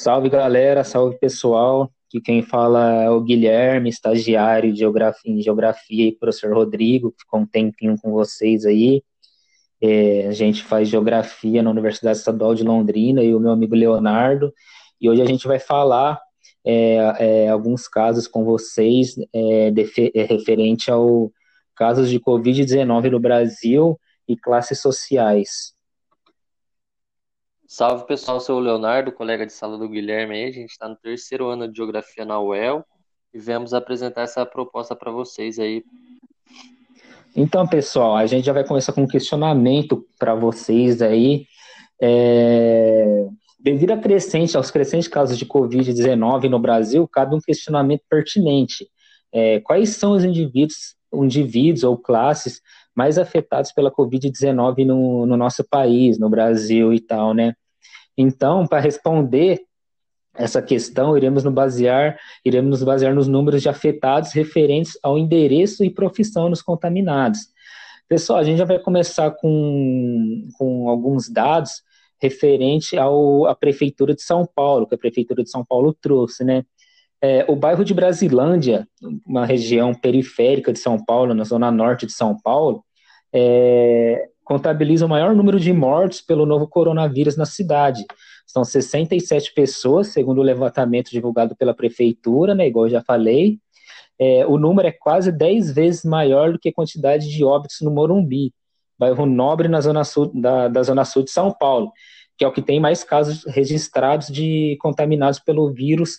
Salve galera, salve pessoal. Aqui quem fala é o Guilherme, estagiário de geografia, em geografia e professor Rodrigo, que ficou um tempinho com vocês aí. É, a gente faz geografia na Universidade Estadual de Londrina e o meu amigo Leonardo. E hoje a gente vai falar é, é, alguns casos com vocês é, de, é, referente ao casos de Covid-19 no Brasil e classes sociais. Salve pessoal, sou o Leonardo, colega de sala do Guilherme aí. A gente está no terceiro ano de Geografia na UEL e viemos apresentar essa proposta para vocês aí. Então, pessoal, a gente já vai começar com um questionamento para vocês aí. É... Devido a crescente, aos crescentes casos de Covid-19 no Brasil, cabe um questionamento pertinente. É, quais são os indivíduos, indivíduos ou classes mais afetados pela Covid-19 no, no nosso país, no Brasil e tal, né? Então, para responder essa questão, iremos nos basear, iremos nos basear nos números de afetados referentes ao endereço e profissão dos contaminados. Pessoal, a gente já vai começar com, com alguns dados referente ao, à Prefeitura de São Paulo, que a Prefeitura de São Paulo trouxe, né? É, o bairro de Brasilândia, uma região periférica de São Paulo, na zona norte de São Paulo, é, contabiliza o maior número de mortes pelo novo coronavírus na cidade. São 67 pessoas, segundo o levantamento divulgado pela prefeitura, né, igual eu já falei. É, o número é quase 10 vezes maior do que a quantidade de óbitos no Morumbi, bairro nobre na zona sul, da, da zona sul de São Paulo, que é o que tem mais casos registrados de contaminados pelo vírus,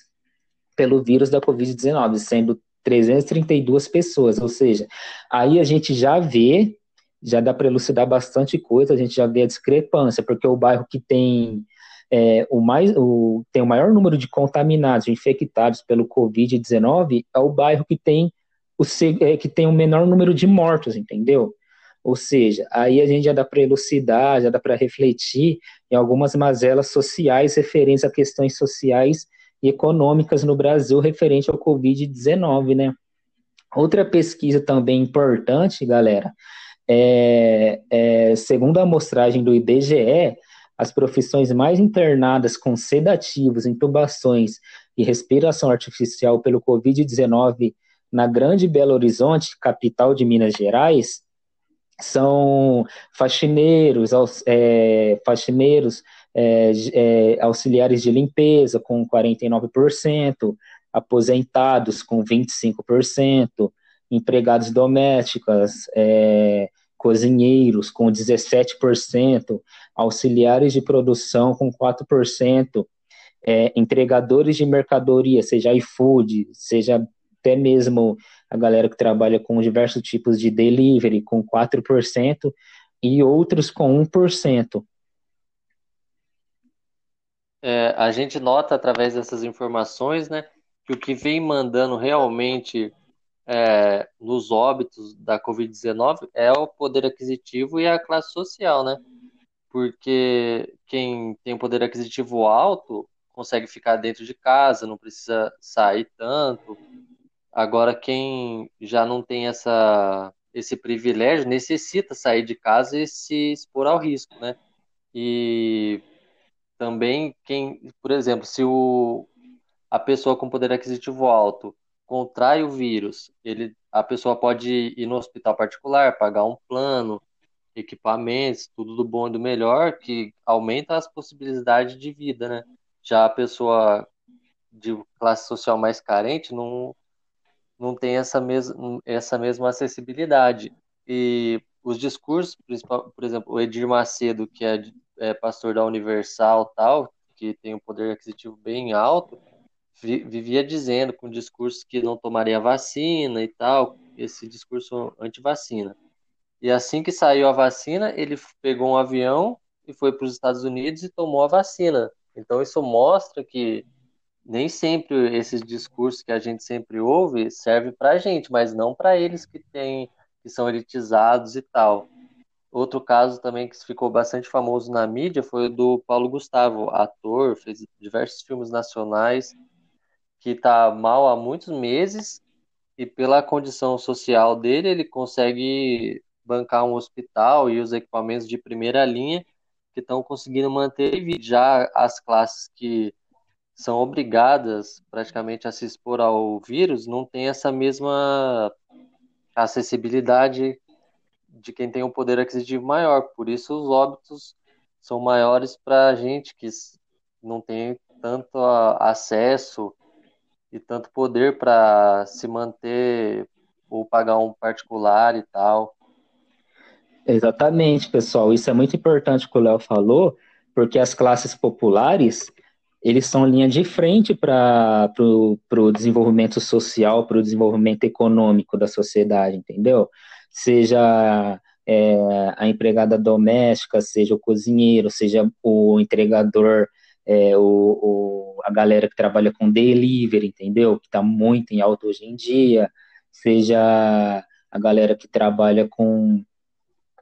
pelo vírus da Covid-19, sendo 332 pessoas, ou seja, aí a gente já vê já dá para elucidar bastante coisa, a gente já vê a discrepância, porque o bairro que tem é, o, mais, o, tem o maior número de contaminados, infectados pelo Covid-19, é o bairro que tem o, é, que tem o menor número de mortos, entendeu? Ou seja, aí a gente já dá para elucidar, já dá para refletir em algumas mazelas sociais referentes a questões sociais e econômicas no Brasil referente ao Covid-19, né? Outra pesquisa também importante, galera, é, é, segundo a amostragem do IBGE, as profissões mais internadas com sedativos, intubações e respiração artificial pelo Covid-19 na Grande Belo Horizonte, capital de Minas Gerais, são faxineiros, é, faxineiros é, é, auxiliares de limpeza, com 49%, aposentados, com 25%, empregados domésticas, é, cozinheiros com 17%, auxiliares de produção com 4%, é, entregadores de mercadoria, seja iFood, seja até mesmo a galera que trabalha com diversos tipos de delivery com 4% e outros com 1%. É, a gente nota através dessas informações, né, que o que vem mandando realmente é, nos óbitos da Covid-19 é o poder aquisitivo e a classe social, né? Porque quem tem poder aquisitivo alto consegue ficar dentro de casa, não precisa sair tanto. Agora, quem já não tem essa, esse privilégio necessita sair de casa e se expor ao risco, né? E também quem, por exemplo, se o, a pessoa com poder aquisitivo alto contrai o vírus, ele, a pessoa pode ir no hospital particular, pagar um plano, equipamentos, tudo do bom e do melhor, que aumenta as possibilidades de vida, né? Já a pessoa de classe social mais carente não, não tem essa, mes essa mesma acessibilidade. E os discursos, por exemplo, o Edir Macedo, que é, é pastor da Universal tal, que tem um poder aquisitivo bem alto, vivia dizendo com discurso que não tomaria vacina e tal, esse discurso anti-vacina. E assim que saiu a vacina, ele pegou um avião e foi para os Estados Unidos e tomou a vacina. Então isso mostra que nem sempre esses discursos que a gente sempre ouve serve para a gente, mas não para eles que têm que são elitizados e tal. Outro caso também que ficou bastante famoso na mídia foi o do Paulo Gustavo, ator, fez diversos filmes nacionais que está mal há muitos meses e pela condição social dele ele consegue bancar um hospital e os equipamentos de primeira linha que estão conseguindo manter já as classes que são obrigadas praticamente a se expor ao vírus não têm essa mesma acessibilidade de quem tem um poder aquisitivo maior. Por isso, os óbitos são maiores para a gente que não tem tanto acesso e tanto poder para se manter ou pagar um particular e tal. Exatamente, pessoal. Isso é muito importante que o Léo falou, porque as classes populares eles são linha de frente para o desenvolvimento social, para o desenvolvimento econômico da sociedade, entendeu? Seja é, a empregada doméstica, seja o cozinheiro, seja o entregador, é, o, o, a galera que trabalha com delivery, entendeu? Que está muito em alta hoje em dia, seja a galera que trabalha com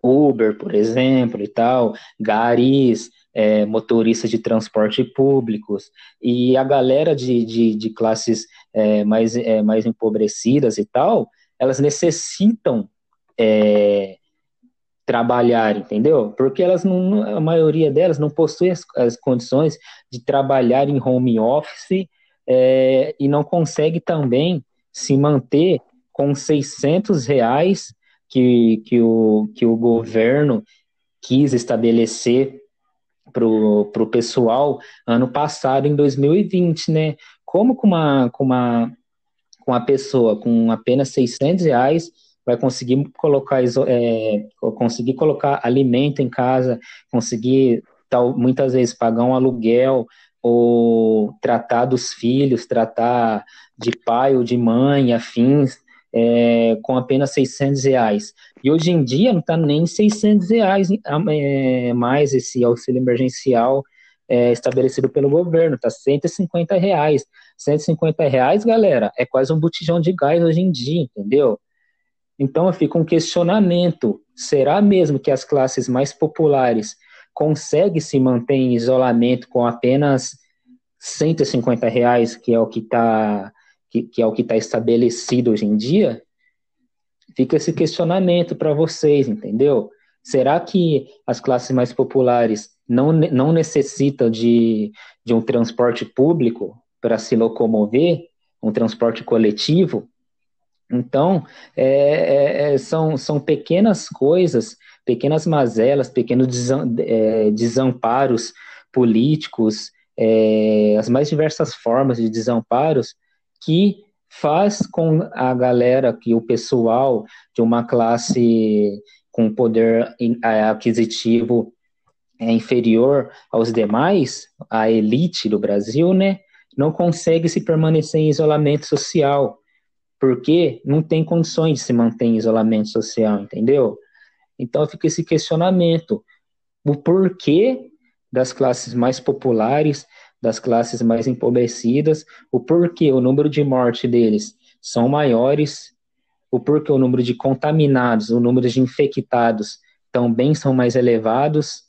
Uber, por exemplo, e tal, garis, é, motoristas de transporte públicos, e a galera de, de, de classes é, mais, é, mais empobrecidas e tal, elas necessitam é, trabalhar, entendeu? Porque elas não, a maioria delas não possui as, as condições de trabalhar em home office é, e não consegue também se manter com 600 reais que, que, o, que o governo quis estabelecer para o pessoal ano passado, em 2020, né? Como com uma, com uma, com uma pessoa com apenas 600 reais vai conseguir colocar, é, conseguir colocar alimento em casa, conseguir tal, muitas vezes pagar um aluguel ou tratar dos filhos, tratar de pai ou de mãe, afins, é, com apenas 600 reais. E hoje em dia não está nem 600 reais é, mais esse auxílio emergencial é, estabelecido pelo governo, está 150 reais. 150 reais, galera, é quase um botijão de gás hoje em dia, entendeu? Então fica um questionamento: será mesmo que as classes mais populares conseguem se manter em isolamento com apenas 150 reais, que é o que está que, que é o que está estabelecido hoje em dia, fica esse questionamento para vocês, entendeu? Será que as classes mais populares não, não necessitam de, de um transporte público para se locomover, um transporte coletivo? Então, é, é, é são, são pequenas coisas, pequenas mazelas, pequenos é, desamparos políticos, é, as mais diversas formas de desamparos que faz com a galera, que o pessoal de uma classe com poder aquisitivo é inferior aos demais, a elite do Brasil, né, não consegue se permanecer em isolamento social, porque não tem condições de se manter em isolamento social, entendeu? Então fica esse questionamento, o porquê das classes mais populares das classes mais empobrecidas, o porquê o número de morte deles são maiores, o porquê o número de contaminados, o número de infectados também são mais elevados.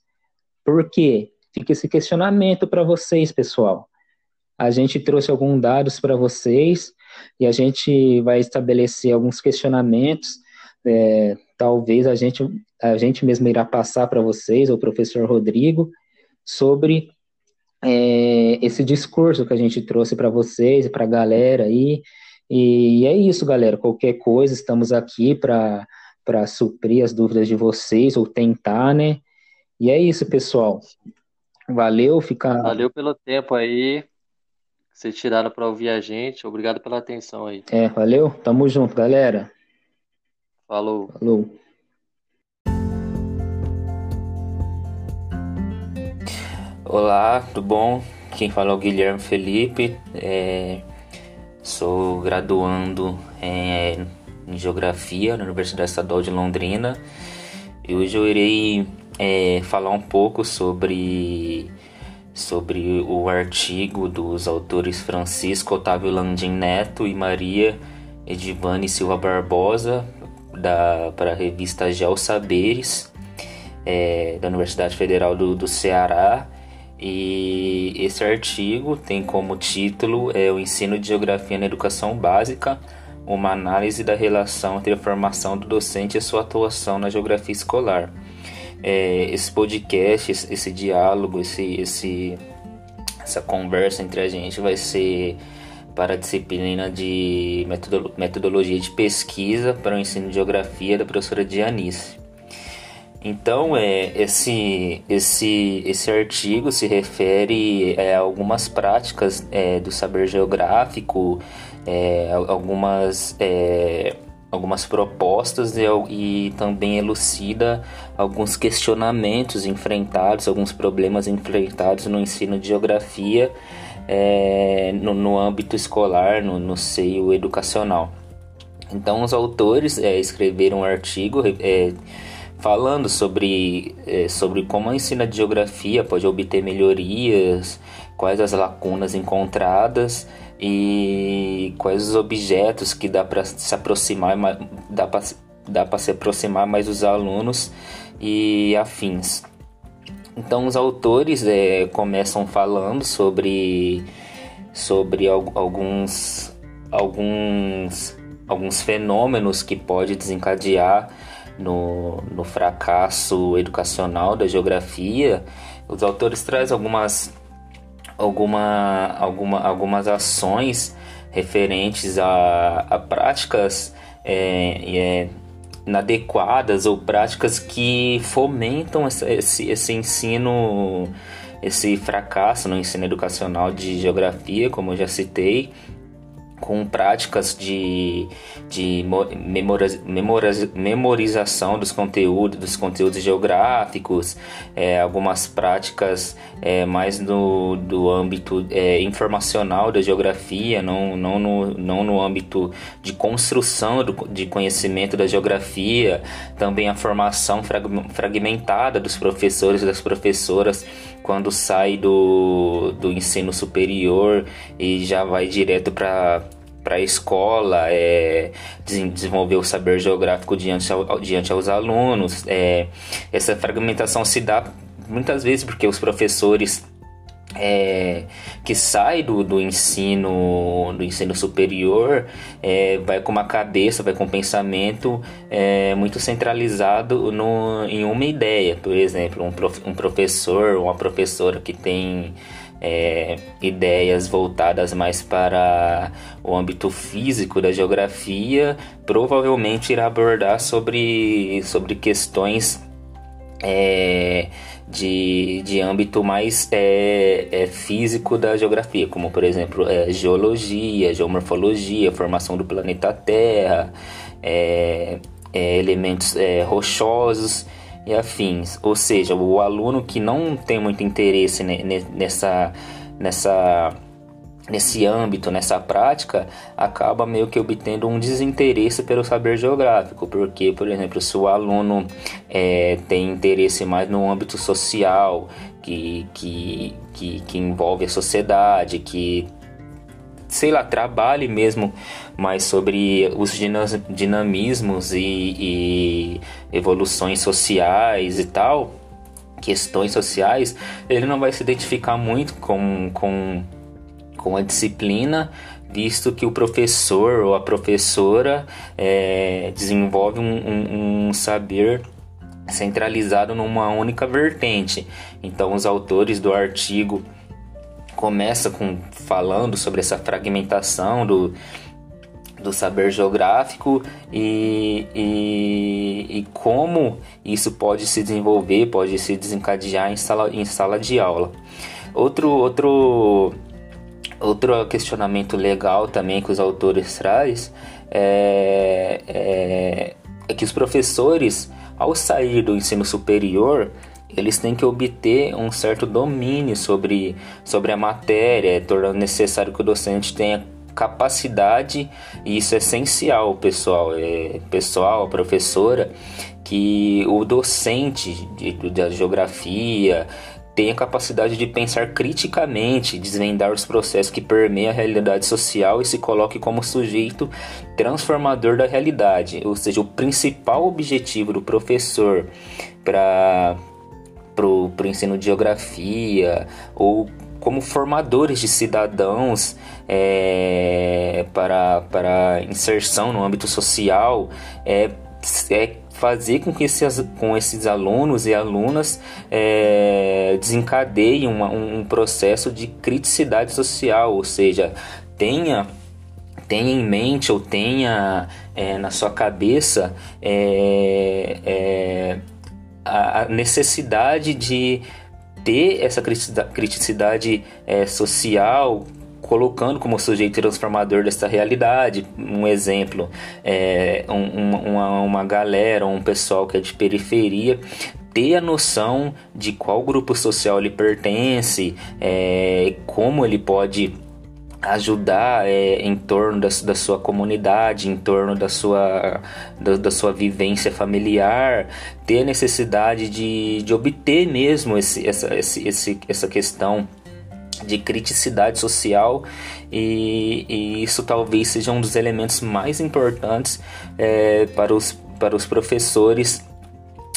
Por quê? Fica esse questionamento para vocês, pessoal. A gente trouxe alguns dados para vocês e a gente vai estabelecer alguns questionamentos. É, talvez a gente, a gente mesmo irá passar para vocês, o professor Rodrigo, sobre é, esse discurso que a gente trouxe para vocês e para a galera aí. E é isso, galera. Qualquer coisa, estamos aqui para suprir as dúvidas de vocês, ou tentar, né? E é isso, pessoal. Valeu, fica. Valeu pelo tempo aí. Vocês tiraram para ouvir a gente. Obrigado pela atenção aí. É, valeu. Tamo junto, galera. Falou. Falou. Olá, tudo bom? Quem fala é o Guilherme Felipe, é, sou graduando em, em, Geografia na Universidade Estadual de Londrina e hoje eu irei é, falar um pouco sobre, sobre o artigo dos autores Francisco Otávio Landim Neto e Maria Edivane Silva Barbosa da, para a revista Geo Saberes é, da Universidade Federal do, do Ceará e esse artigo tem como título é, O Ensino de Geografia na Educação Básica, uma análise da relação entre a formação do docente e a sua atuação na geografia escolar. É, esse podcast, esse, esse diálogo, esse, esse, essa conversa entre a gente vai ser para a disciplina de metodologia de pesquisa para o ensino de geografia da professora Dianice. Então, é, esse, esse, esse artigo se refere é, a algumas práticas é, do saber geográfico, é, algumas, é, algumas propostas e, e, também elucida alguns questionamentos enfrentados, alguns problemas enfrentados no ensino de geografia é, no, no, âmbito escolar, no, no, seio educacional. Então, os autores é, escreveram um artigo é, falando sobre, sobre como a ensina de geografia pode obter melhorias, quais as lacunas encontradas e quais os objetos que dá para se aproximar, dá dá para se aproximar mais dos alunos e afins. Então os autores é, começam falando sobre, sobre alguns, alguns, alguns fenômenos que pode desencadear no, no fracasso educacional da geografia. Os autores trazem algumas, alguma, alguma, algumas ações referentes a, a práticas é, é, inadequadas ou práticas que fomentam esse, esse ensino, esse fracasso no ensino educacional de geografia, como eu já citei, com práticas de, de memoriza, memoriza, memorização dos conteúdos, dos conteúdos geográficos, é, algumas práticas é, mais no do âmbito é, informacional da geografia, não, não, no, não no âmbito de construção do, de conhecimento da geografia, também a formação fragmentada dos professores e das professoras quando sai do, do ensino superior e já vai direto para para a escola, é, desenvolver o saber geográfico diante, ao, diante aos alunos. É, essa fragmentação se dá muitas vezes porque os professores é, que sai do, do ensino do ensino superior é, vai com uma cabeça, vai com um pensamento é, muito centralizado no, em uma ideia. Por exemplo, um, prof, um professor uma professora que tem é, ideias voltadas mais para o âmbito físico da geografia, provavelmente irá abordar sobre, sobre questões é, de, de âmbito mais é, é, físico da geografia, como por exemplo é, geologia, geomorfologia, formação do planeta Terra, é, é, elementos rochosos e afins. Ou seja, o aluno que não tem muito interesse nessa, nessa, nesse âmbito, nessa prática, acaba meio que obtendo um desinteresse pelo saber geográfico. Porque, por exemplo, se o aluno é, tem interesse mais no âmbito social, que, que, que, que envolve a sociedade, que sei lá, trabalhe mesmo mais sobre os dinamismos e, e evoluções sociais e tal, questões sociais, ele não vai se identificar muito com, com, com a disciplina, visto que o professor ou a professora é, desenvolve um, um, um saber centralizado numa única vertente. Então, os autores do artigo começa com falando sobre essa fragmentação do, do saber geográfico e, e, e, como isso pode se desenvolver, pode se desencadear em sala, em sala de aula. Outro, outro, outro questionamento legal também que os autores trazem é, é, é que os professores, ao sair do ensino superior, eles têm que obter um certo domínio sobre, sobre a matéria, tornando necessário que o docente tenha capacidade, e isso é essencial, pessoal, é, pessoal, professora, que o docente de, da geografia tenha capacidade de pensar criticamente, desvendar os processos que permeiam a realidade social e se coloque como sujeito transformador da realidade. Ou seja, o principal objetivo do professor para pro ensino de geografia ou como formadores de cidadãos é, para, para inserção no âmbito social é, é fazer com que esses, com esses alunos e alunas é, desencadeiem uma, um, um processo de criticidade social, ou seja, tenha tenha em mente ou tenha é, na sua cabeça é, é, a necessidade de ter essa criticidade é, social colocando como sujeito transformador dessa realidade. Um exemplo, é, um, uma, uma galera, um pessoal que é de periferia, ter a noção de qual grupo social ele pertence, é, como ele pode ajudar é, em torno da, da, sua comunidade, em torno da sua, da, da, sua vivência familiar, ter a necessidade de, de obter mesmo esse, essa, esse, essa questão de criticidade social e, e, isso talvez seja um dos elementos mais importantes é, para, os, para os professores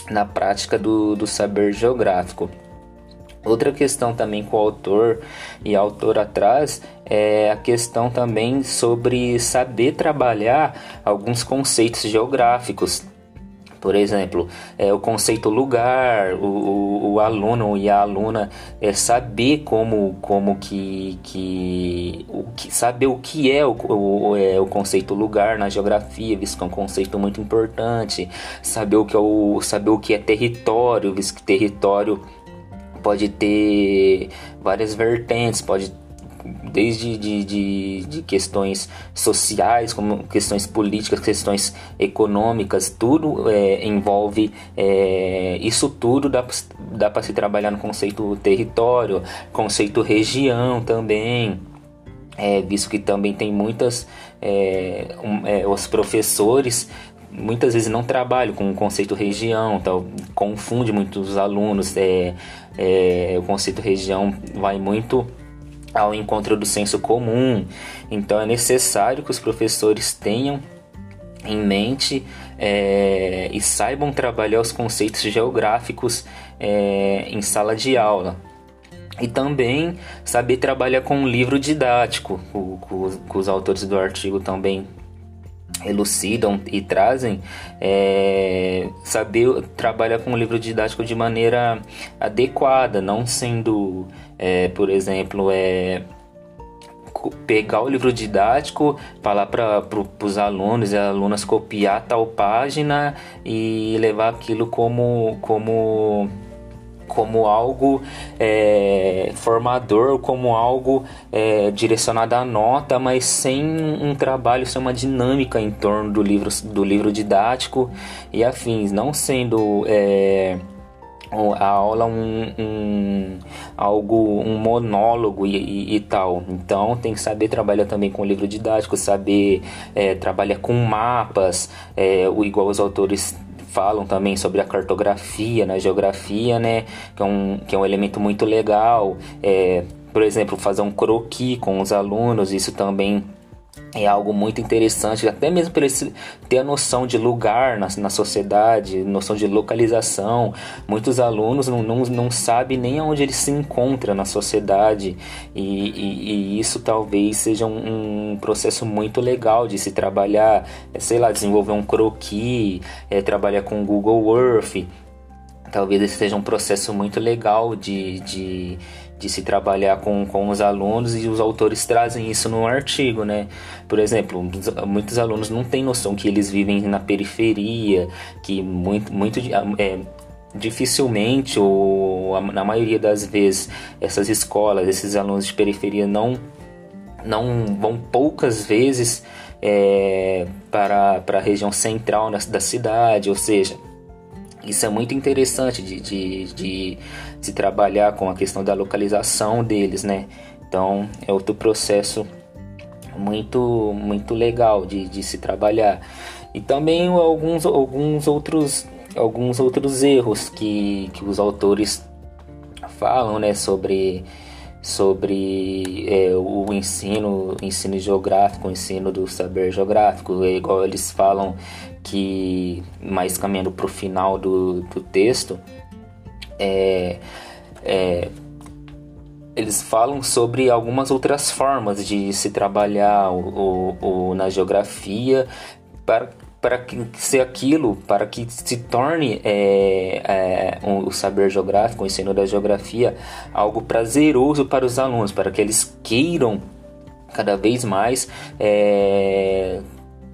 na prática do, do saber geográfico. Outra questão também com o autor e a autora é a questão também sobre saber trabalhar alguns conceitos geográficos por exemplo, é, o conceito lugar, o, o, o, aluno e a aluna é, saber como, como que, que, o que saber o que é o, o, é o conceito lugar na geografia, visto que é um conceito muito importante, saber o que é, o, saber o que é território, visto que território pode ter várias vertentes, pode desde de, de, de, questões sociais, como questões políticas, questões econômicas, tudo é, envolve é, isso tudo dá, dá para se trabalhar no conceito território, conceito região também. É, visto que também tem muitas é, um, é, os professores muitas vezes não trabalham com o conceito região, então confunde muitos alunos. É, é, o conceito região vai muito ao encontro do senso comum. Então é necessário que os professores tenham em mente é, e saibam trabalhar os conceitos geográficos é, em sala de aula. E também saber trabalhar com um livro didático, o, os autores do artigo também elucidam e trazem é, saber trabalhar com o livro didático de maneira adequada, não sendo, é, por exemplo, é, pegar o livro didático, falar para pro, os alunos e alunas copiar tal página e levar aquilo como como como algo é, formador, como algo é, direcionado à nota, mas sem um trabalho, sem uma dinâmica em torno do livro, do livro didático e afins, não sendo é, a aula um, um, algo um monólogo e, e, e, tal então tem que saber trabalhar também com o livro didático saber é, trabalhar com mapas é, igual os autores falam também sobre a cartografia na geografia, né? Que é um, que é um elemento muito legal. É, por exemplo, fazer um croquis com os alunos, isso também é algo muito interessante, até mesmo para ter a noção de lugar na, na sociedade, noção de localização. Muitos alunos não, não, não sabem nem onde eles se encontram na sociedade, e, e, e isso talvez seja um, um, processo muito legal de se trabalhar, é, sei lá, desenvolver um croquis, é, trabalhar com Google Earth. Talvez esse seja um processo muito legal de, de de se trabalhar com, com os alunos e os autores trazem isso no artigo, né? Por exemplo, muitos alunos não têm noção que eles vivem na periferia, que muito, muito é, dificilmente ou na maioria das vezes essas escolas, esses alunos de periferia não não vão poucas vezes é, para, para a região central da cidade, ou seja, isso é muito interessante de, de, de se trabalhar com a questão da localização deles, né? Então é outro processo muito muito legal de, de se trabalhar. E também alguns, alguns outros alguns outros erros que, que os autores falam, né, sobre sobre é, o ensino, ensino geográfico, o ensino do saber geográfico, é igual eles falam que, mais caminhando para o final do, do texto, é, é, eles falam sobre algumas outras formas de se trabalhar o, o, o na geografia para para que ser aquilo, para que se torne é, é, um, o saber geográfico, o ensino da geografia, algo prazeroso para os alunos, para que eles queiram cada vez mais é,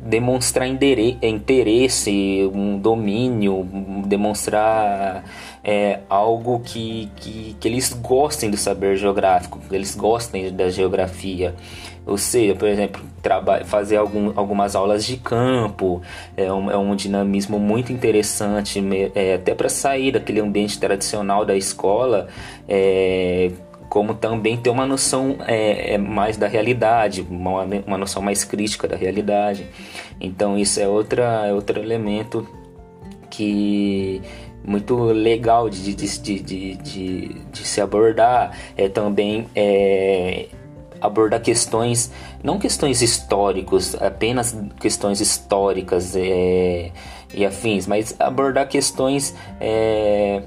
demonstrar interesse, um domínio, demonstrar é, algo que, que, que eles gostem do saber geográfico, que eles gostem da geografia. Ou seja, por exemplo, fazer algum, algumas aulas de campo é um, é um dinamismo muito interessante, é, até para sair daquele ambiente tradicional da escola, é, como também ter uma noção é, é, mais da realidade, uma, uma noção mais crítica da realidade. Então isso é outra, é outro elemento que muito legal de, de, de, de, se abordar. É também é, abordar questões, não questões históricos, apenas questões históricas é, e afins, mas abordar questões é,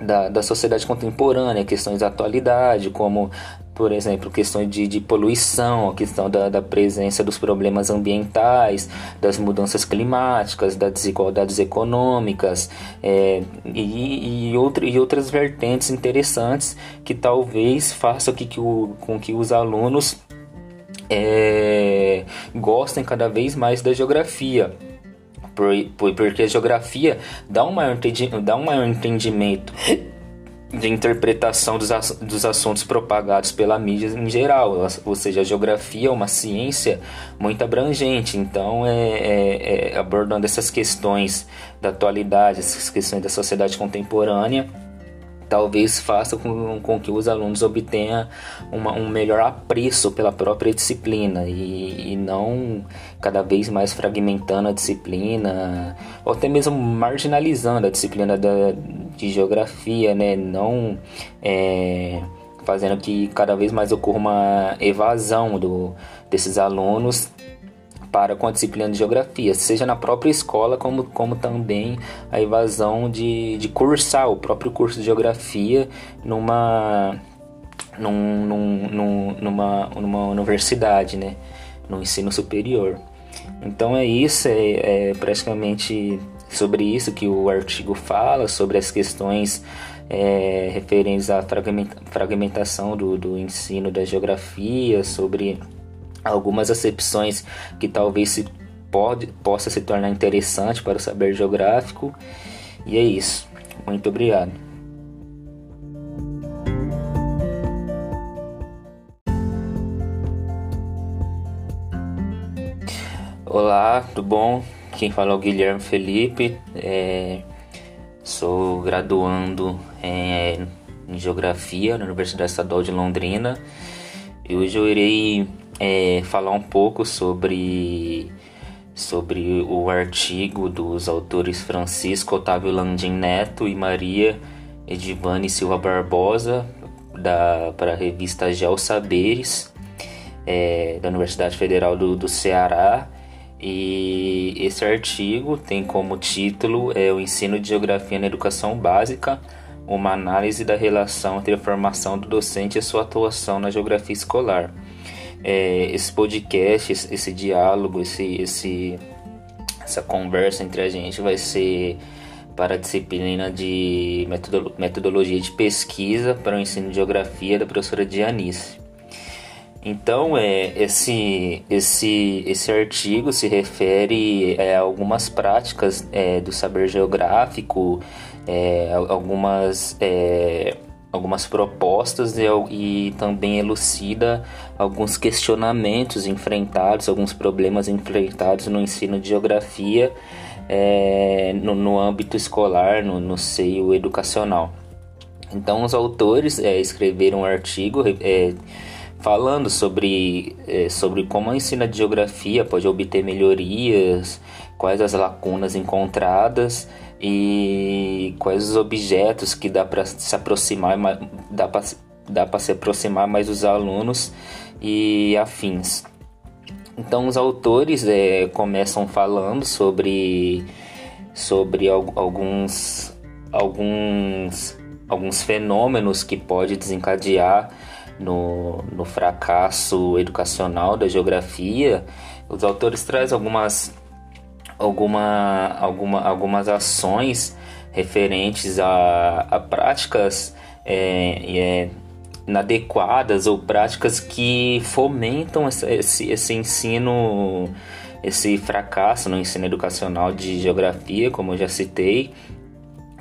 da, da sociedade contemporânea, questões da atualidade, como por exemplo, questões de, de poluição, a questão da, da, presença dos problemas ambientais, das mudanças climáticas, das desigualdades econômicas é, e, e, outra, e outras vertentes interessantes que talvez façam que, que o, com que os alunos é, gostem cada vez mais da geografia. Porque a geografia dá um maior, dá um maior entendimento de interpretação dos, ass dos assuntos propagados pela mídia em geral, ou seja, a geografia é uma ciência muito abrangente, então é, é, é abordando essas questões da atualidade, essas questões da sociedade contemporânea, talvez faça com, com que os alunos obtenham uma, um melhor apreço pela própria disciplina e, e, não cada vez mais fragmentando a disciplina ou até mesmo marginalizando a disciplina da, de geografia, né? Não é, fazendo que cada vez mais ocorra uma evasão do, desses alunos para com a disciplina de geografia, seja na própria escola, como, como também a evasão de, de cursar o próprio curso de geografia numa, num, num, num, numa, numa universidade, né? no ensino superior. Então é isso, é, é praticamente sobre isso que o artigo fala, sobre as questões é, referentes à fragmentação do, do ensino da geografia, sobre algumas acepções que talvez se pode, possa se tornar interessante para o saber geográfico. E é isso. Muito obrigado. Olá, tudo bom? Quem fala é o Guilherme Felipe. É, sou graduando em, em Geografia na Universidade Estadual de Londrina. E hoje eu irei é, falar um pouco sobre, sobre o artigo dos autores Francisco Otávio Landim Neto e Maria Edivane Silva Barbosa da, para a revista Geo Saberes é, da Universidade Federal do, do Ceará e esse artigo tem como título é, o ensino de geografia na educação básica uma análise da relação entre a formação do docente e sua atuação na geografia escolar é, esse podcast, esse, esse diálogo, esse, esse, essa conversa entre a gente vai ser para a disciplina de metodologia de pesquisa para o ensino de geografia da professora Dianice. Então, é, esse, esse, esse artigo se refere é, a algumas práticas é, do saber geográfico, é, algumas é, algumas propostas e, e, também elucida alguns questionamentos enfrentados, alguns problemas enfrentados no ensino de geografia é, no, no, âmbito escolar, no, no, seio educacional. Então, os autores é, escreveram um artigo falando sobre, é, sobre como a ensina de geografia pode obter melhorias, quais as lacunas encontradas e quais os objetos que dá para se aproximar, dá para dá para se aproximar mais dos alunos e afins. Então os autores é, começam falando sobre sobre alguns alguns alguns fenômenos que pode desencadear no, no fracasso educacional da geografia. Os autores trazem algumas alguma, alguma, algumas ações referentes a, a práticas é, é, inadequadas ou práticas que fomentam esse, esse ensino, esse fracasso no ensino educacional de geografia, como eu já citei,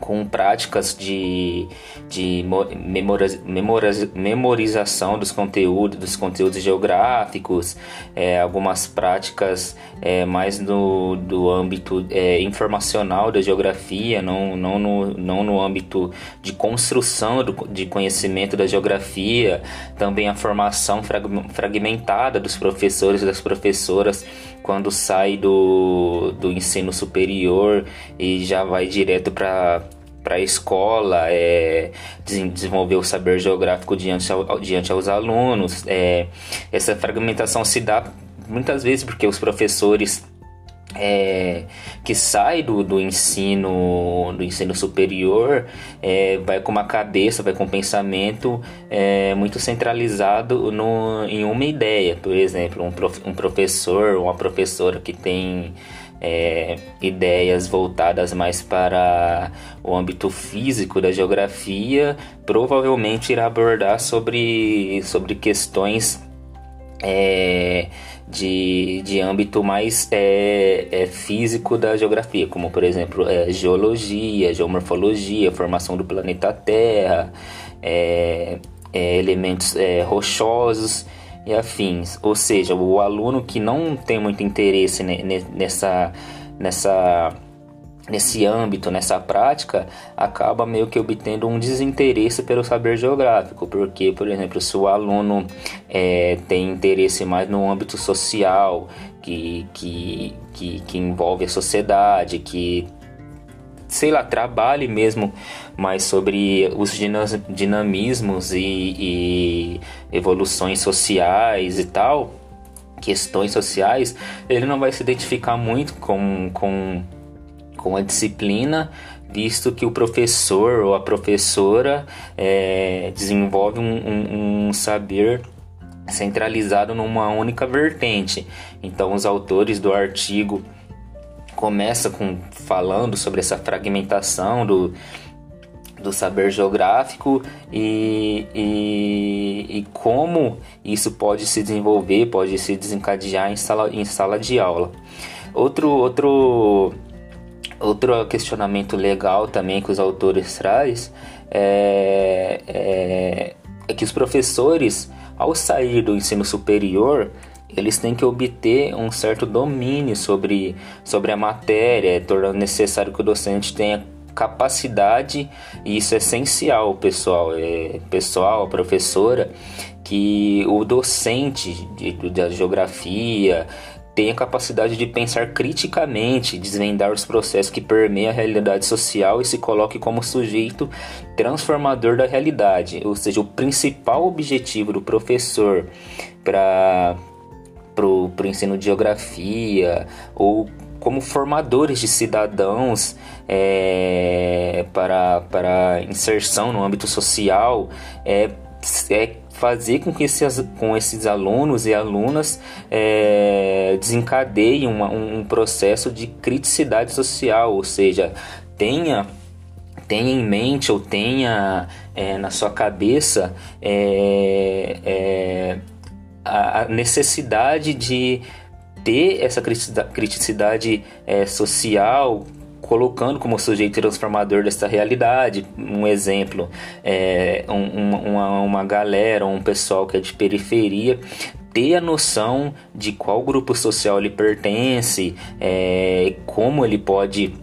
com práticas de, de memoriza, memoriza, memorização dos conteúdos, dos conteúdos geográficos, é, algumas práticas é, mais no do âmbito é, informacional da geografia, não, não, no, não no âmbito de construção do, de conhecimento da geografia, também a formação fragmentada dos professores e das professoras quando sai do, do ensino superior e já vai direto para para a escola, é, desenvolver o saber geográfico diante, ao, diante aos alunos. É, essa fragmentação se dá muitas vezes porque os professores é, que sai do, do ensino do ensino superior é, vai com uma cabeça, vai com um pensamento é, muito centralizado no, em uma ideia. Por exemplo, um, prof, um professor ou uma professora que tem é, ideias voltadas mais para o âmbito físico da geografia, provavelmente irá abordar sobre, sobre questões é, de, de âmbito mais é, é, físico da geografia, como por exemplo é, geologia, geomorfologia, formação do planeta Terra, é, é, elementos rochosos e afins. Ou seja, o aluno que não tem muito interesse nessa, nessa, nesse âmbito, nessa prática, acaba meio que obtendo um desinteresse pelo saber geográfico. Porque, por exemplo, se o aluno é, tem interesse mais no âmbito social, que, que, que, que envolve a sociedade, que sei lá, trabalhe mesmo mais sobre os dinamismos e, e evoluções sociais e tal, questões sociais, ele não vai se identificar muito com, com, com a disciplina, visto que o professor ou a professora é, desenvolve um, um, um saber centralizado numa única vertente. Então, os autores do artigo começa com falando sobre essa fragmentação do, do saber geográfico e, e, e, como isso pode se desenvolver, pode se desencadear em sala, em sala de aula. Outro, outro, outro questionamento legal também que os autores traz é, é, é que os professores, ao sair do ensino superior, eles têm que obter um certo domínio sobre, sobre a matéria, tornando necessário que o docente tenha capacidade, e isso é essencial, pessoal, é, pessoal, professora, que o docente de, da geografia tenha capacidade de pensar criticamente, desvendar os processos que permeiam a realidade social e se coloque como sujeito transformador da realidade. Ou seja, o principal objetivo do professor para pro, pro ensino de geografia ou como formadores de cidadãos é, para, para inserção no âmbito social é, é fazer com que esses, com esses alunos e alunas é, desencadeiem uma, um processo de criticidade social, ou seja, tenha tenha em mente ou tenha é, na sua cabeça é, é a necessidade de ter essa criticidade é, social, colocando como sujeito transformador dessa realidade. Um exemplo, é, um, uma, uma galera, um pessoal que é de periferia, ter a noção de qual grupo social ele pertence, é, como ele pode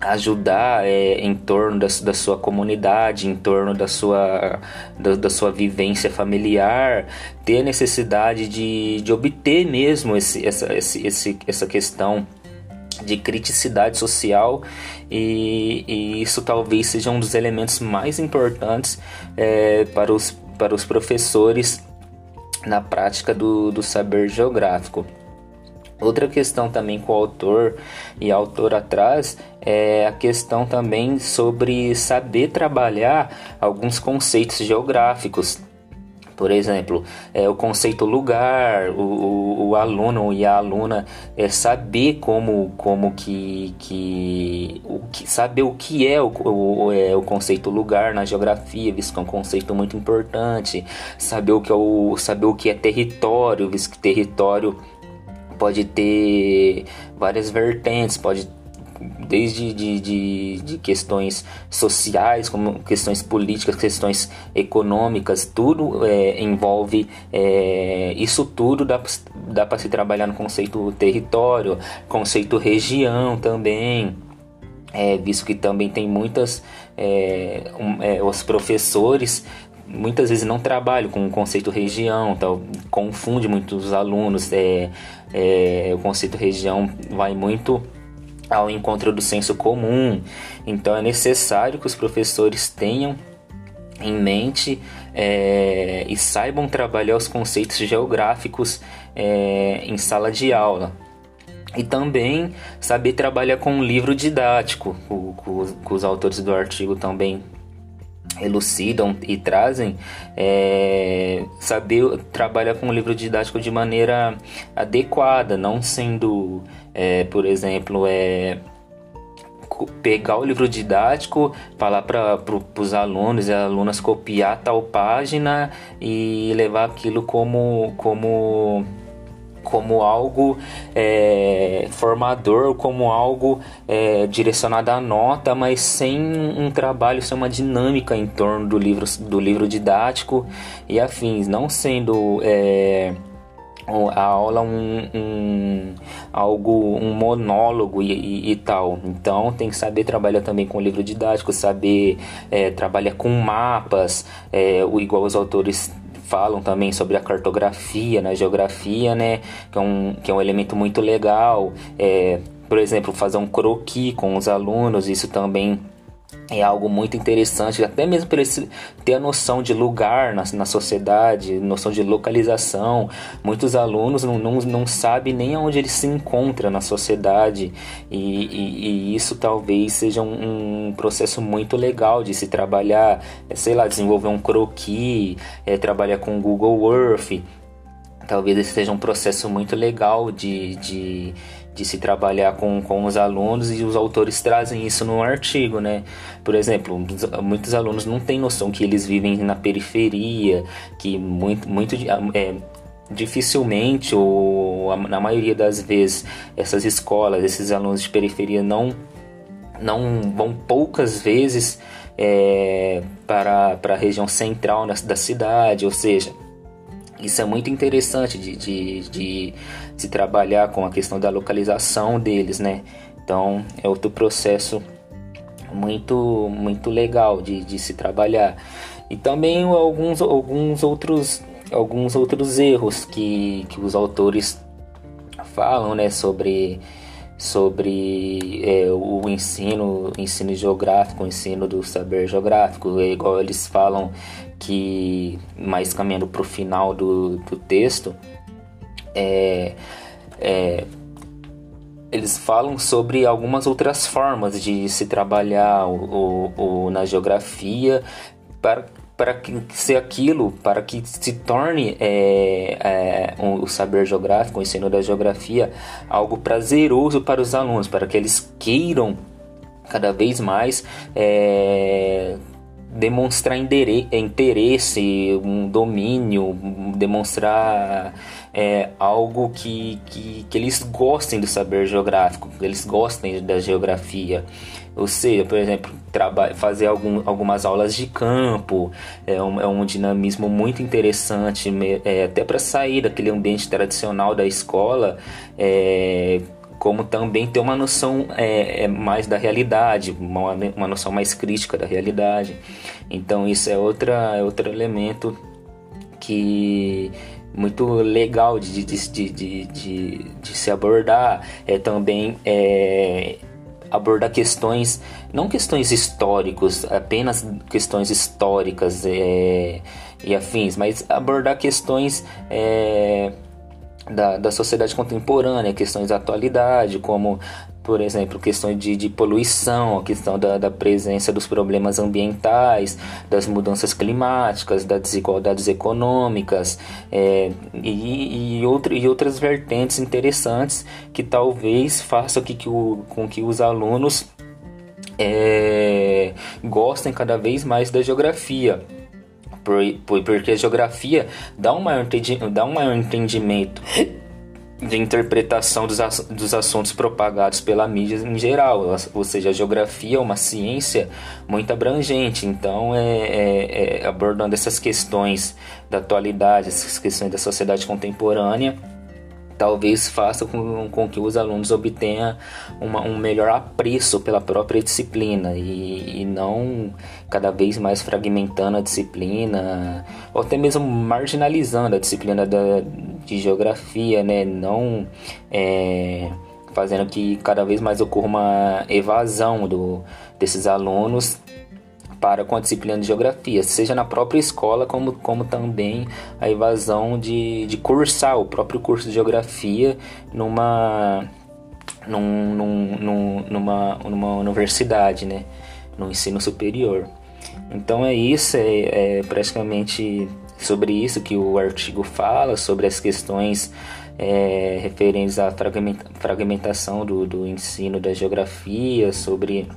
ajudar é, em torno da, da, sua comunidade, em torno da sua, da, da, sua vivência familiar, ter a necessidade de, de obter mesmo esse, essa, esse, essa questão de criticidade social e, e, isso talvez seja um dos elementos mais importantes é, para, os, para os professores na prática do, do saber geográfico. Outra questão também com o autor e a autora traz é a questão também sobre saber trabalhar alguns conceitos geográficos. Por exemplo, é, o conceito lugar, o, o, o, aluno e a aluna é, saber como, como que, que, o que saber o que é o, o, é o conceito lugar na geografia, visto que é um conceito muito importante, saber o que é, o, saber o que é território, visto que território pode ter várias vertentes, pode desde de, de, de, questões sociais, como questões políticas, questões econômicas, tudo é, envolve é, isso tudo dá, dá para se trabalhar no conceito território, conceito região também. É, visto que também tem muitas é, um, é, os professores muitas vezes não trabalham com o conceito região, tal, confunde muitos alunos. É, é, o conceito região vai muito ao encontro do senso comum. Então é necessário que os professores tenham em mente é, e saibam trabalhar os conceitos geográficos é, em sala de aula. E também saber trabalhar com um livro didático, que os autores do artigo também elucidam e trazem, é, saber trabalhar com o livro didático de maneira adequada, não sendo, é, por exemplo, é, pegar o livro didático, falar para pro, os alunos e alunas copiar tal página e levar aquilo como, como como algo é, formador, como algo é, direcionado à nota, mas sem um trabalho, sem uma dinâmica em torno do livro, do livro didático e afins, não sendo é, a aula um, um, algo um monólogo e, e, e, tal. Então tem que saber trabalhar também com o livro didático saber é, trabalhar com mapas é, igual os autores falam também sobre a cartografia na geografia, né? Que é um, que é um elemento muito legal. É, por exemplo, fazer um croquis com os alunos, isso também é algo muito interessante, até mesmo para ter a noção de lugar na, na sociedade, noção de localização. Muitos alunos não, não, não sabem nem onde eles se encontram na sociedade, e, e, e isso talvez seja um, um, processo muito legal de se trabalhar, sei lá, desenvolver um croquis, é, trabalhar com Google Earth. Talvez esse seja um processo muito legal de, de de se trabalhar com, com os alunos e os autores trazem isso no artigo, né? Por exemplo, muitos alunos não têm noção que eles vivem na periferia, que muito, muito é, dificilmente ou na maioria das vezes essas escolas, esses alunos de periferia não não vão poucas vezes é, para, para a região central da cidade, ou seja, isso é muito interessante de, de, de se trabalhar com a questão da localização deles, né? Então é outro processo muito muito legal de, de se trabalhar e também alguns, alguns outros alguns outros erros que, que os autores falam né sobre sobre é, o ensino ensino geográfico o ensino do saber geográfico. É igual eles falam que mais caminhando para o final do, do texto é, é, eles falam sobre algumas outras formas de se trabalhar o, o, o, na geografia para, para que ser aquilo, para que se torne é, é, o saber geográfico, o ensino da geografia, algo prazeroso para os alunos, para que eles queiram cada vez mais é, demonstrar interesse, um domínio, demonstrar é, algo que, que, que, eles gostem do saber geográfico, que eles gostem da geografia. Ou seja, por exemplo, fazer algum, algumas aulas de campo é um, é um dinamismo muito interessante, é, até para sair daquele ambiente tradicional da escola. É, como também ter uma noção é, é, mais da realidade, uma, uma noção mais crítica da realidade. Então isso é outra é outro elemento que muito legal de, de, de, de, se abordar. É também é, abordar questões, não questões históricas, apenas questões históricas é, e afins, mas abordar questões é, da, da sociedade contemporânea, questões da atualidade, como por exemplo, questões de, de poluição, a questão da, da, presença dos problemas ambientais, das mudanças climáticas, das desigualdades econômicas é, e, e, outra, e outras vertentes interessantes que talvez façam que, que o, com que os alunos é, gostem cada vez mais da geografia. Porque a geografia dá um maior, dá um maior entendimento de interpretação dos, dos assuntos propagados pela mídia em geral, ou seja, a geografia é uma ciência muito abrangente, então é, é, é abordando essas questões da atualidade, essas questões da sociedade contemporânea, talvez faça com, com que os alunos obtenham uma, um melhor apreço pela própria disciplina e, e, não cada vez mais fragmentando a disciplina ou até mesmo marginalizando a disciplina da, de geografia, né? Não é, fazendo que cada vez mais ocorra uma evasão do, desses alunos para com a disciplina de geografia, seja na própria escola, como, como também a evasão de, de cursar o próprio curso de geografia numa, num, num, num, numa, numa universidade, né? no ensino superior. Então é isso, é, é praticamente sobre isso que o artigo fala, sobre as questões é, referentes à fragmentação do, do ensino da geografia, sobre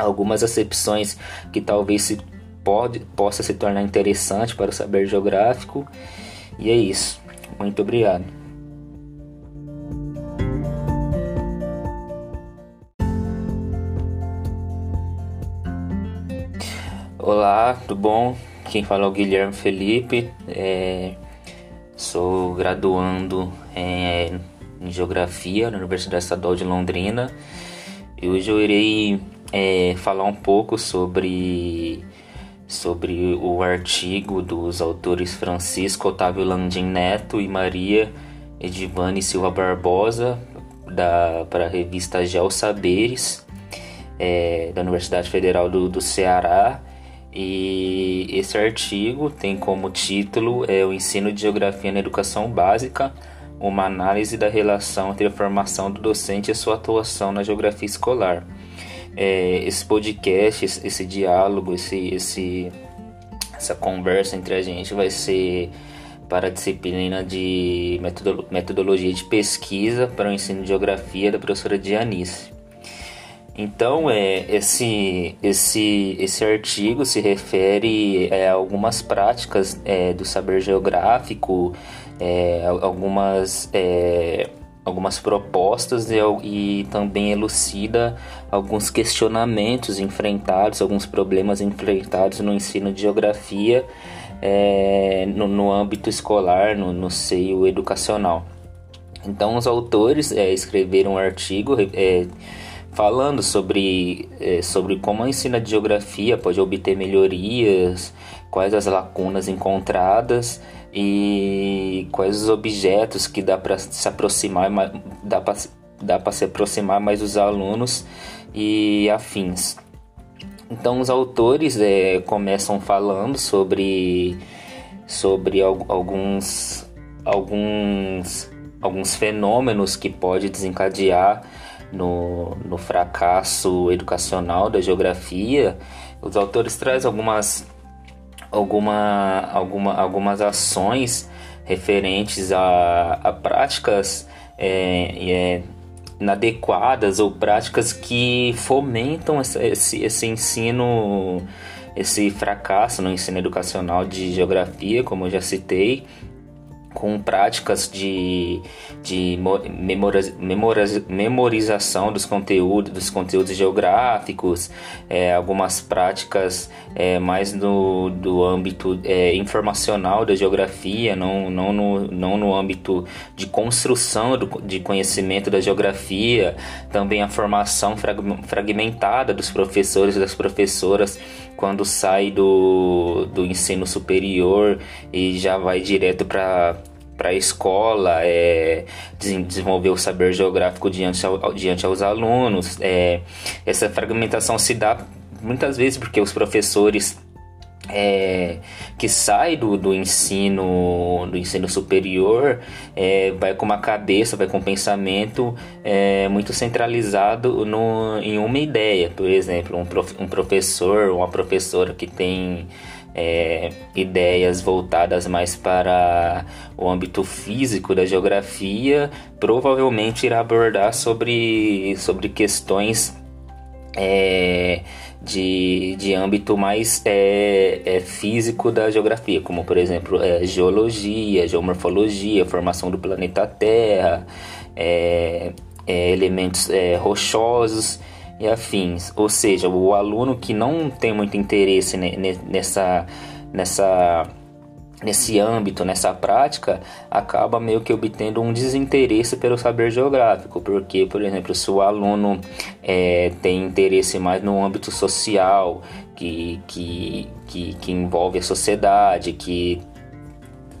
algumas acepções que talvez se pode, possa se tornar interessante para o saber geográfico. E é isso. Muito obrigado. Olá, tudo bom? Quem fala é o Guilherme Felipe. É, sou graduando em, em Geografia na Universidade Estadual de Londrina. E hoje eu irei é, falar um pouco sobre, sobre o artigo dos autores Francisco Otávio Landim Neto e Maria Edivane Silva Barbosa da, para a revista Geo Saberes é, da Universidade Federal do, do Ceará. E esse artigo tem como título é, o ensino de geografia na educação básica, uma análise da relação entre a formação do docente e a sua atuação na geografia escolar é, esse podcast, esse, esse diálogo, esse, esse, essa conversa entre a gente vai ser para a disciplina de metodologia de pesquisa para o ensino de geografia da professora Dianice. Então, é, esse, esse, esse artigo se refere é, a algumas práticas é, do saber geográfico, é, algumas é, algumas propostas e, e, também elucida alguns questionamentos enfrentados, alguns problemas enfrentados no ensino de geografia é, no, no, âmbito escolar, no, no, seio educacional. Então, os autores é, escreveram um artigo é, falando sobre, sobre como a ensina de geografia pode obter melhorias, quais as lacunas encontradas e quais os objetos que dá para se aproximar, dá para dá para se aproximar mais dos alunos e afins. Então os autores é, começam falando sobre sobre alguns alguns alguns fenômenos que pode desencadear no, no fracasso educacional da geografia. Os autores trazem algumas alguma, alguma, algumas ações referentes a, a práticas é, é, inadequadas ou práticas que fomentam esse, esse ensino, esse fracasso no ensino educacional de geografia, como eu já citei, com práticas de, de memorização dos conteúdos, dos conteúdos geográficos, é, algumas práticas é, mais no do âmbito é, informacional da geografia, não, não, no, não no âmbito de construção do, de conhecimento da geografia, também a formação fragmentada dos professores e das professoras quando sai do, do ensino superior e já vai direto para para a escola, é, desenvolver o saber geográfico diante, ao, diante aos alunos. É, essa fragmentação se dá muitas vezes porque os professores é, que sai do, do ensino do ensino superior é, vai com uma cabeça, vai com um pensamento é, muito centralizado no, em uma ideia. Por exemplo, um, prof, um professor ou uma professora que tem é, ideias voltadas mais para o âmbito físico da geografia, provavelmente irá abordar sobre, sobre questões é, de, de âmbito mais é, é, físico da geografia, como por exemplo é, geologia, geomorfologia, formação do planeta Terra, é, é, elementos é, rochosos e afins. Ou seja, o aluno que não tem muito interesse nessa, nessa nesse âmbito, nessa prática, acaba meio que obtendo um desinteresse pelo saber geográfico, porque, por exemplo, se o aluno é, tem interesse mais no âmbito social, que, que, que, que envolve a sociedade, que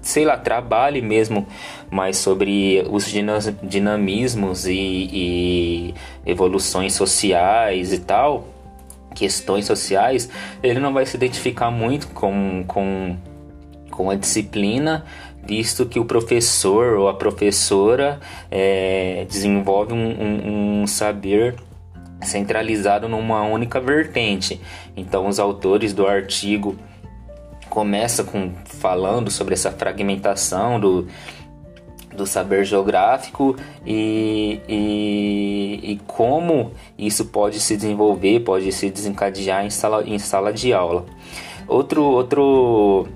sei lá, trabalhe mesmo mais sobre os dinamismos e, e evoluções sociais e tal, questões sociais, ele não vai se identificar muito com, com com a disciplina, visto que o professor ou a professora é, desenvolve um, um, um saber centralizado numa única vertente. Então, os autores do artigo começam com, falando sobre essa fragmentação do, do saber geográfico e, e, e, como isso pode se desenvolver, pode se desencadear em sala, em sala de aula. Outro, outro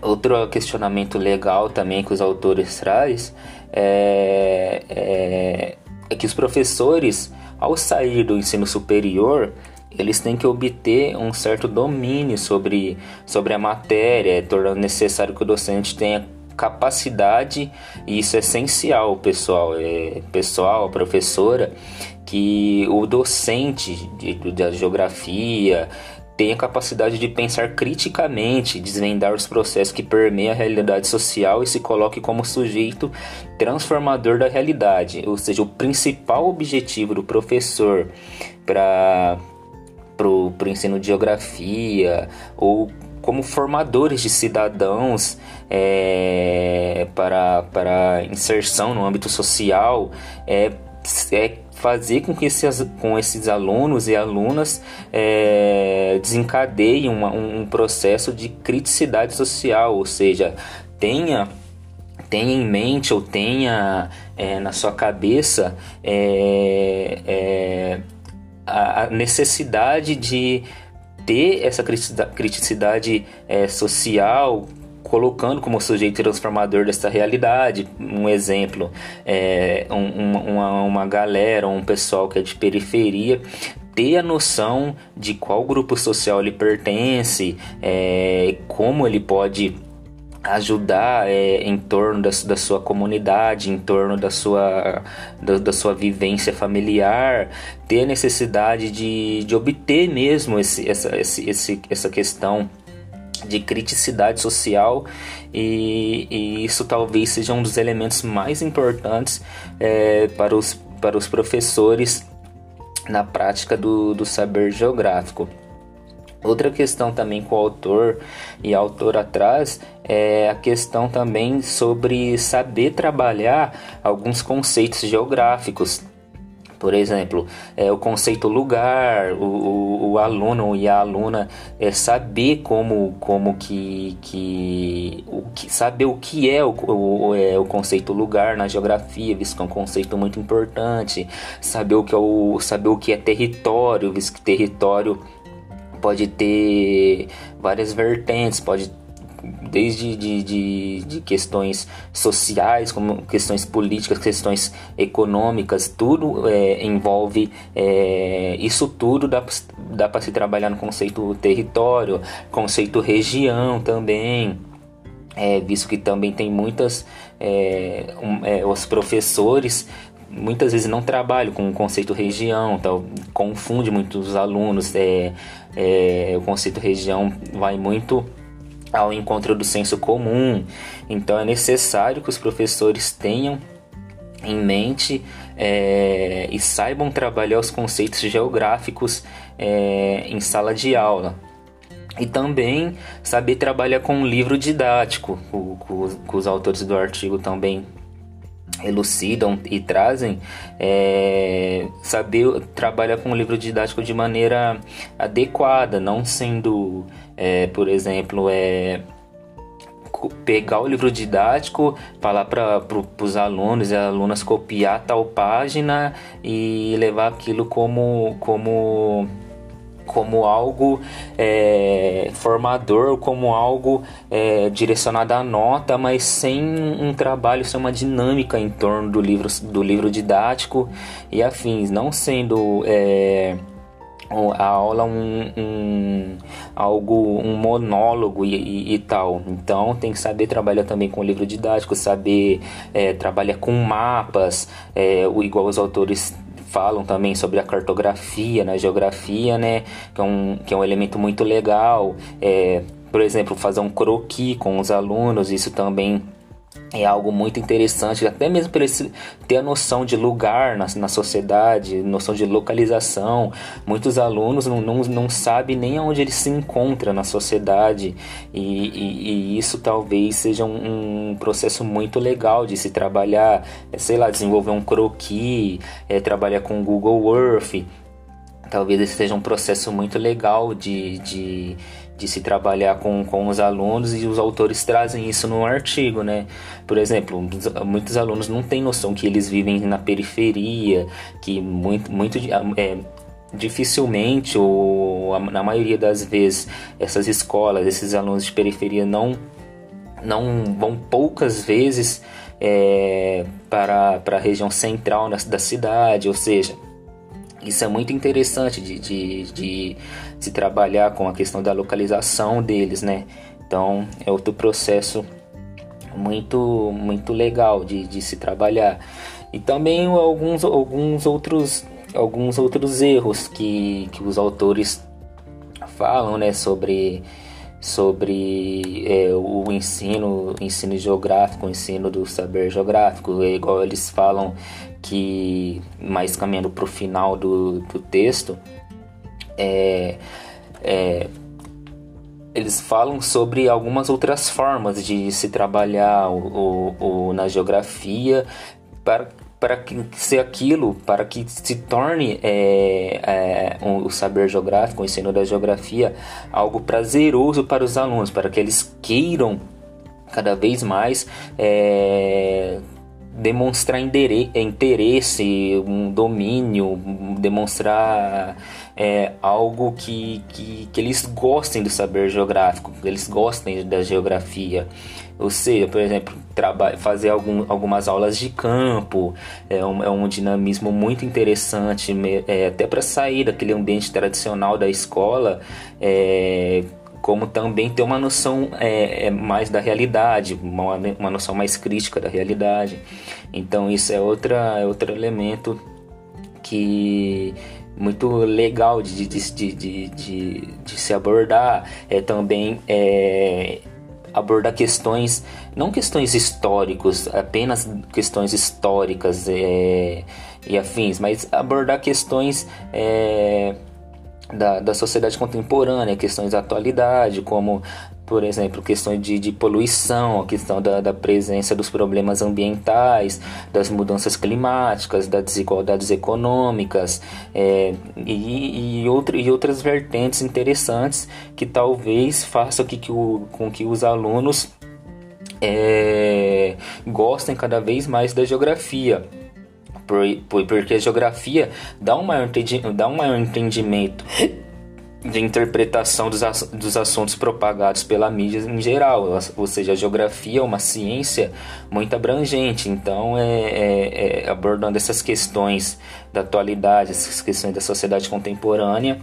Outro questionamento legal também que os autores traz é, é, é que os professores, ao sair do ensino superior, eles têm que obter um certo domínio sobre, sobre a matéria, tornando necessário que o docente tenha capacidade, e isso é essencial, pessoal, é, pessoal, professora, que o docente de, de geografia, tem a capacidade de pensar criticamente, desvendar os processos que permeiam a realidade social e se coloque como sujeito transformador da realidade. Ou seja, o principal objetivo do professor para o ensino de geografia ou como formadores de cidadãos é, para, para inserção no âmbito social é, é fazer com que esses, com esses alunos e alunas é, desencadeiem uma, um processo de criticidade social, ou seja, tenha tenha em mente ou tenha é, na sua cabeça é, é, a necessidade de ter essa criticidade é, social colocando como sujeito transformador dessa realidade. Um exemplo, é, um, uma, uma galera, um pessoal que é de periferia, ter a noção de qual grupo social ele pertence, é, como ele pode ajudar é, em torno da, da, sua comunidade, em torno da sua, da, da, sua vivência familiar, ter a necessidade de, de obter mesmo esse, essa, esse, esse, essa questão de criticidade social e, e, isso talvez seja um dos elementos mais importantes é, para, os, para os professores na prática do, do saber geográfico. Outra questão também com o autor e a autora traz é a questão também sobre saber trabalhar alguns conceitos geográficos. Por exemplo, é, o conceito lugar, o, o, o, aluno e a aluna é, saber como, como que, que, o que saber o que é o, o, é o conceito lugar na geografia, visto que é um conceito muito importante, saber o que é, o, saber o que é território, visto que território pode ter várias vertentes, pode desde de, de, de, questões sociais, como questões políticas, questões econômicas, tudo é, envolve é, isso tudo dá, dá para se trabalhar no conceito território, conceito região também. É, visto que também tem muitas é, um, é, os professores muitas vezes não trabalham com o conceito região, então confunde muitos alunos. É, é, o conceito região vai muito ao encontro do senso comum. Então é necessário que os professores tenham em mente é, e saibam trabalhar os conceitos geográficos é, em sala de aula. e também saber trabalhar com um livro didático, o, com os autores do artigo também elucidam e trazem é, saber trabalhar com o livro didático de maneira adequada, não sendo, é, por exemplo, é, pegar o livro didático, falar para pro, os alunos e alunas copiar tal página e levar aquilo como como como algo é, formador, como algo é, direcionado à nota, mas sem um trabalho, sem uma dinâmica em torno do livro, do livro didático e afins, não sendo é, a aula um, um, algo um monólogo e, e, e, tal. Então tem que saber trabalhar também com livro didático saber é, trabalhar com mapas é, igual os autores falam também sobre a cartografia na geografia, né? Que é um, que é um elemento muito legal. É, por exemplo, fazer um croquis com os alunos, isso também é algo muito interessante, até mesmo para ter a noção de lugar na, na sociedade, noção de localização. Muitos alunos não, não, não sabem nem onde eles se encontram na sociedade, e, e, e isso talvez seja um, um, processo muito legal de se trabalhar, sei lá, desenvolver um croquis, é, trabalhar com Google Earth. Talvez esse seja um processo muito legal de, de de se trabalhar com, com os alunos e os autores trazem isso no artigo, né? Por exemplo, muitos alunos não têm noção que eles vivem na periferia, que muito, muito é, dificilmente ou na maioria das vezes essas escolas, esses alunos de periferia não não vão poucas vezes é, para, para a região central da cidade, ou seja, isso é muito interessante de, de, de se trabalhar com a questão da localização deles, né? Então é outro processo muito muito legal de, de se trabalhar. E também alguns, alguns outros alguns outros erros que, que os autores falam, né, sobre sobre é, o ensino, ensino geográfico, o ensino do saber geográfico, é igual eles falam que, mais caminhando para o final do, do texto, é, é, eles falam sobre algumas outras formas de se trabalhar o, o, o na geografia para para que ser aquilo, para que se torne é, é, um, o saber geográfico, o ensino da geografia, algo prazeroso para os alunos, para que eles queiram cada vez mais é, demonstrar interesse, um domínio, demonstrar é, algo que, que, que eles gostem do saber geográfico, que eles gostem da geografia. Ou seja, por exemplo, fazer algum, algumas aulas de campo é um, é um dinamismo muito interessante, é, até para sair daquele ambiente tradicional da escola, é, como também ter uma noção é, é, mais da realidade, uma, uma noção mais crítica da realidade. Então isso é, outra, é outro elemento que muito legal de, de, de, de, de, se abordar. É também é, abordar questões, não questões históricos, apenas questões históricas é, e afins, mas abordar questões é, da, da sociedade contemporânea, questões da atualidade, como por exemplo, questões de, de poluição, a questão da, da, presença dos problemas ambientais, das mudanças climáticas, das desigualdades econômicas é, e, e, outra, e outras vertentes interessantes que talvez façam que, que o, com que os alunos é, gostem cada vez mais da geografia. Porque a geografia dá um maior, dá um maior entendimento de interpretação dos, dos assuntos propagados pela mídia em geral, ou seja, a geografia é uma ciência muito abrangente, então é, é, é abordando essas questões da atualidade, essas questões da sociedade contemporânea,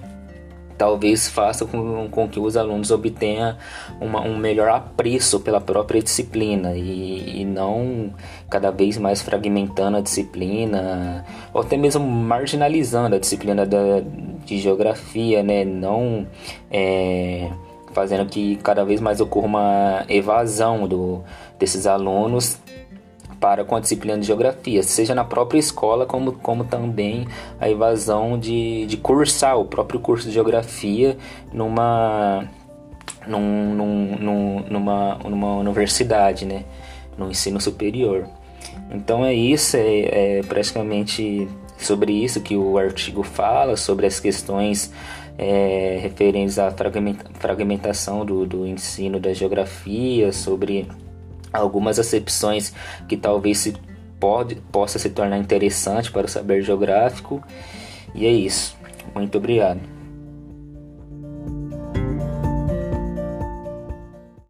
talvez faça com, com que os alunos obtenham uma, um melhor apreço pela própria disciplina e, e, não cada vez mais fragmentando a disciplina ou até mesmo marginalizando a disciplina da, de geografia, né? Não é, fazendo que cada vez mais ocorra uma evasão do, desses alunos para com a disciplina de geografia, seja na própria escola, como, como também a evasão de, de cursar o próprio curso de geografia numa, num, num, num, numa, numa universidade, né? No ensino superior. Então é isso, é, é praticamente sobre isso que o artigo fala, sobre as questões é, referentes à fragmentação do, do ensino da geografia, sobre algumas acepções que talvez se pode, possa se tornar interessante para o saber geográfico. E é isso. Muito obrigado.